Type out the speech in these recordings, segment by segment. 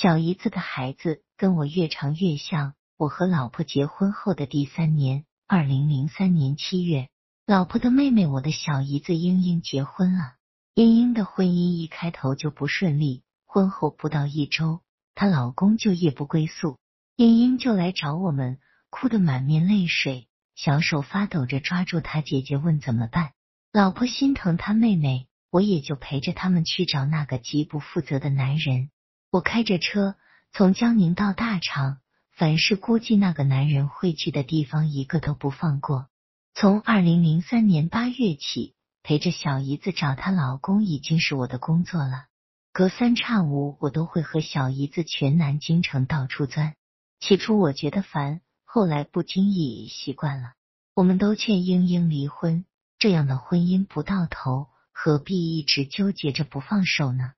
小姨子的孩子跟我越长越像。我和老婆结婚后的第三年，二零零三年七月，老婆的妹妹，我的小姨子英英结婚了。英英的婚姻一开头就不顺利，婚后不到一周，她老公就夜不归宿，英英就来找我们，哭得满面泪水，小手发抖着抓住她姐姐问怎么办。老婆心疼她妹妹，我也就陪着他们去找那个极不负责的男人。我开着车从江宁到大厂，凡是估计那个男人会去的地方，一个都不放过。从二零零三年八月起，陪着小姨子找她老公已经是我的工作了。隔三差五，我都会和小姨子全南京城到处钻。起初我觉得烦，后来不经意习惯了。我们都劝英英离婚，这样的婚姻不到头，何必一直纠结着不放手呢？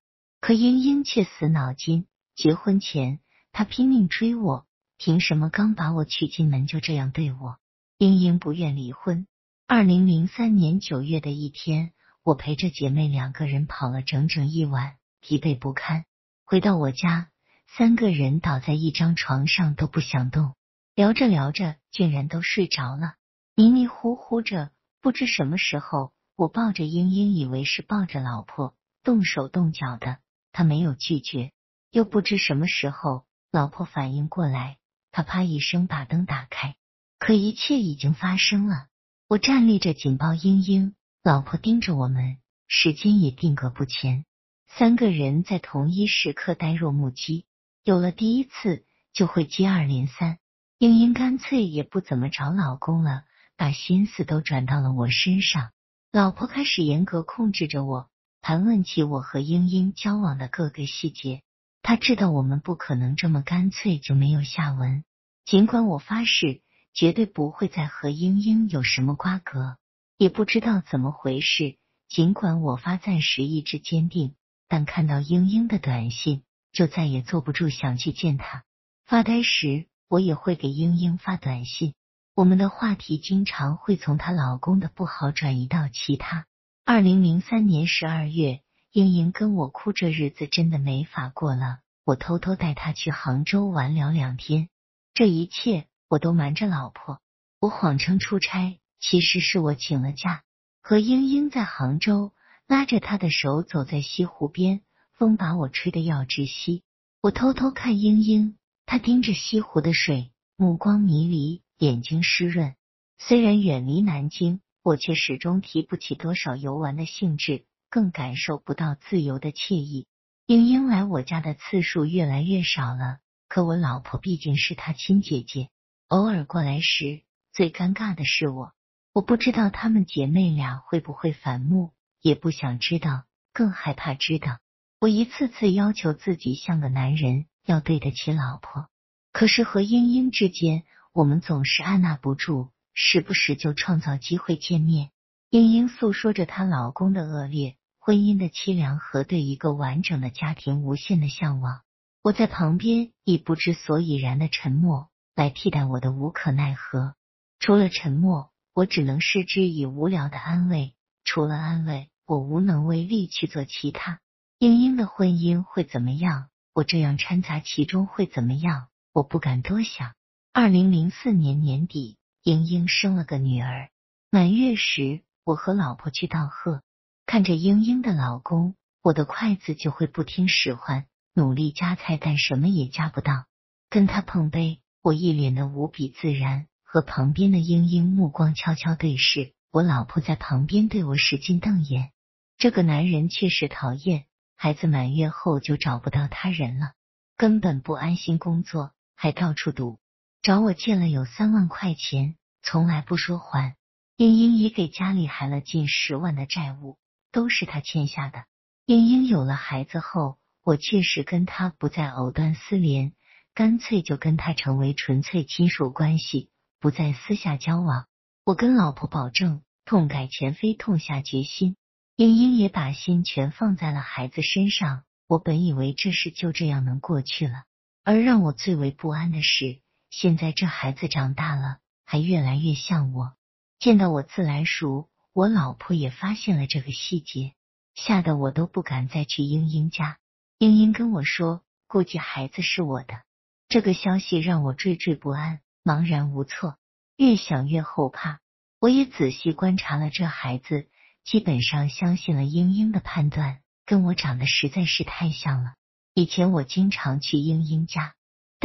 可英英却死脑筋，结婚前她拼命追我，凭什么刚把我娶进门就这样对我？英英不愿离婚。二零零三年九月的一天，我陪着姐妹两个人跑了整整一晚，疲惫不堪。回到我家，三个人倒在一张床上都不想动，聊着聊着，竟然都睡着了，迷迷糊糊着。不知什么时候，我抱着英英，以为是抱着老婆，动手动脚的。他没有拒绝，又不知什么时候，老婆反应过来，他啪一声把灯打开，可一切已经发生了。我站立着紧抱英英，老婆盯着我们，时间也定格不前，三个人在同一时刻呆若木鸡。有了第一次，就会接二连三。英英干脆也不怎么找老公了，把心思都转到了我身上。老婆开始严格控制着我。盘问起我和英英交往的各个细节，他知道我们不可能这么干脆就没有下文。尽管我发誓绝对不会再和英英有什么瓜葛，也不知道怎么回事。尽管我发暂时意志坚定，但看到英英的短信，就再也坐不住想去见她。发呆时，我也会给英英发短信。我们的话题经常会从她老公的不好转移到其他。二零零三年十二月，英英跟我哭，这日子真的没法过了。我偷偷带她去杭州玩了两天，这一切我都瞒着老婆。我谎称出差，其实是我请了假，和英英在杭州，拉着她的手走在西湖边，风把我吹得要窒息。我偷偷看英英，她盯着西湖的水，目光迷离，眼睛湿润。虽然远离南京。我却始终提不起多少游玩的兴致，更感受不到自由的惬意。英英来我家的次数越来越少了，可我老婆毕竟是她亲姐姐，偶尔过来时，最尴尬的是我。我不知道她们姐妹俩会不会反目，也不想知道，更害怕知道。我一次次要求自己像个男人，要对得起老婆，可是和英英之间，我们总是按捺不住。时不时就创造机会见面。英英诉说着她老公的恶劣、婚姻的凄凉和对一个完整的家庭无限的向往。我在旁边以不知所以然的沉默来替代我的无可奈何。除了沉默，我只能视之以无聊的安慰。除了安慰，我无能为力去做其他。英英的婚姻会怎么样？我这样掺杂其中会怎么样？我不敢多想。二零零四年年底。英英生了个女儿，满月时，我和老婆去道贺，看着英英的老公，我的筷子就会不听使唤，努力夹菜，但什么也夹不到。跟他碰杯，我一脸的无比自然，和旁边的英英目光悄悄对视。我老婆在旁边对我使劲瞪眼，这个男人确实讨厌。孩子满月后就找不到他人了，根本不安心工作，还到处赌。找我借了有三万块钱，从来不说还。英英已给家里还了近十万的债务，都是他欠下的。英英有了孩子后，我确实跟他不再藕断丝连，干脆就跟他成为纯粹亲属关系，不再私下交往。我跟老婆保证，痛改前非，痛下决心。英英也把心全放在了孩子身上。我本以为这事就这样能过去了，而让我最为不安的是。现在这孩子长大了，还越来越像我。见到我自来熟，我老婆也发现了这个细节，吓得我都不敢再去英英家。英英跟我说，估计孩子是我的。这个消息让我惴惴不安，茫然无措，越想越后怕。我也仔细观察了这孩子，基本上相信了英英的判断，跟我长得实在是太像了。以前我经常去英英家，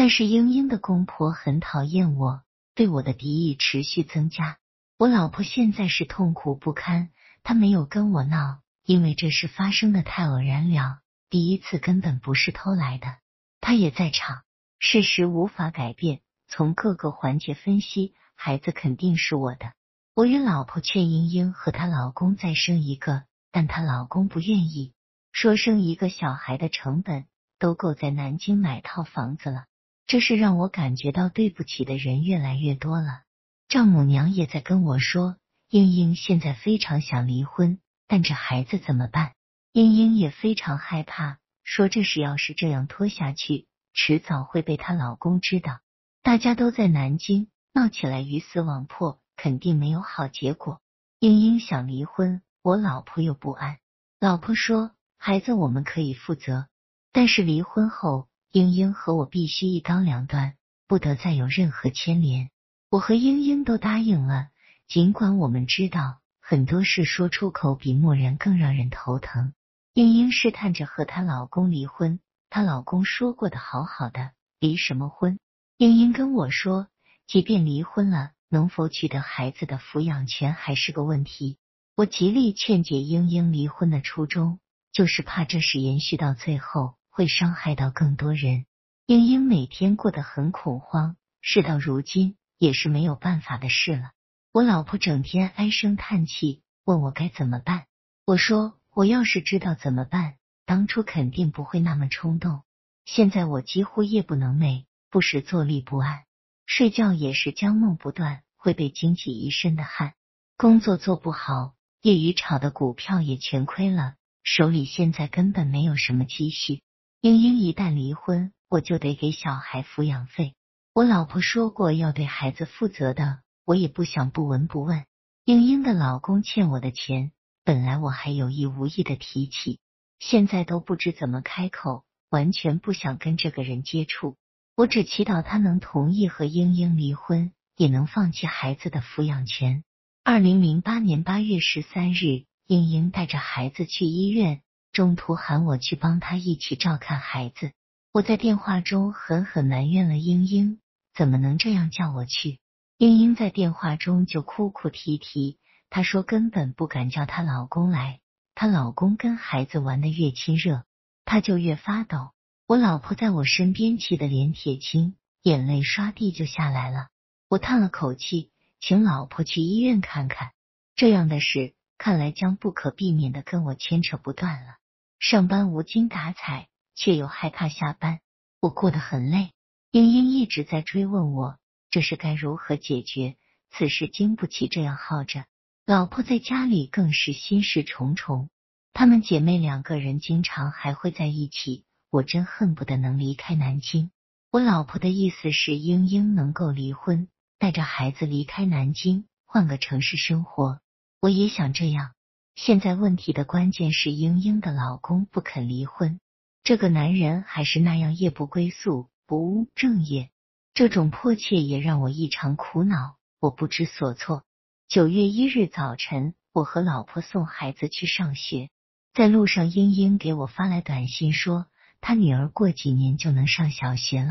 但是英英的公婆很讨厌我，对我的敌意持续增加。我老婆现在是痛苦不堪，她没有跟我闹，因为这事发生的太偶然了，第一次根本不是偷来的。她也在场。事实无法改变，从各个环节分析，孩子肯定是我的。我与老婆劝英英和她老公再生一个，但她老公不愿意，说生一个小孩的成本都够在南京买套房子了。这是让我感觉到对不起的人越来越多了。丈母娘也在跟我说，英英现在非常想离婚，但这孩子怎么办？英英也非常害怕，说这事要是这样拖下去。迟早会被她老公知道，大家都在南京闹起来鱼死网破，肯定没有好结果。英英想离婚，我老婆又不安。老婆说：“孩子我们可以负责，但是离婚后，英英和我必须一刀两断，不得再有任何牵连。”我和英英都答应了，尽管我们知道很多事说出口比默然更让人头疼。英英试探着和她老公离婚。她老公说过的好好的，离什么婚？英英跟我说，即便离婚了，能否取得孩子的抚养权还是个问题。我极力劝解英英离婚的初衷，就是怕这事延续到最后会伤害到更多人。英英每天过得很恐慌，事到如今也是没有办法的事了。我老婆整天唉声叹气，问我该怎么办。我说，我要是知道怎么办。当初肯定不会那么冲动，现在我几乎夜不能寐，不时坐立不安，睡觉也是将梦不断，会被惊起一身的汗。工作做不好，业余炒的股票也全亏了，手里现在根本没有什么积蓄。英英一旦离婚，我就得给小孩抚养费。我老婆说过要对孩子负责的，我也不想不闻不问。英英的老公欠我的钱，本来我还有意无意的提起。现在都不知怎么开口，完全不想跟这个人接触。我只祈祷他能同意和英英离婚，也能放弃孩子的抚养权。二零零八年八月十三日，英英带着孩子去医院，中途喊我去帮他一起照看孩子。我在电话中狠狠埋怨了英英，怎么能这样叫我去？英英在电话中就哭哭啼啼，她说根本不敢叫她老公来。她老公跟孩子玩的越亲热，她就越发抖。我老婆在我身边气得脸铁青，眼泪刷地就下来了。我叹了口气，请老婆去医院看看。这样的事看来将不可避免的跟我牵扯不断了。上班无精打采，却又害怕下班，我过得很累。英英一直在追问我，这事该如何解决？此事经不起这样耗着。老婆在家里更是心事重重，她们姐妹两个人经常还会在一起。我真恨不得能离开南京。我老婆的意思是，英英能够离婚，带着孩子离开南京，换个城市生活。我也想这样。现在问题的关键是，英英的老公不肯离婚，这个男人还是那样夜不归宿，不务正业。这种迫切也让我异常苦恼，我不知所措。九月一日早晨，我和老婆送孩子去上学，在路上，英英给我发来短信说，她女儿过几年就能上小学了。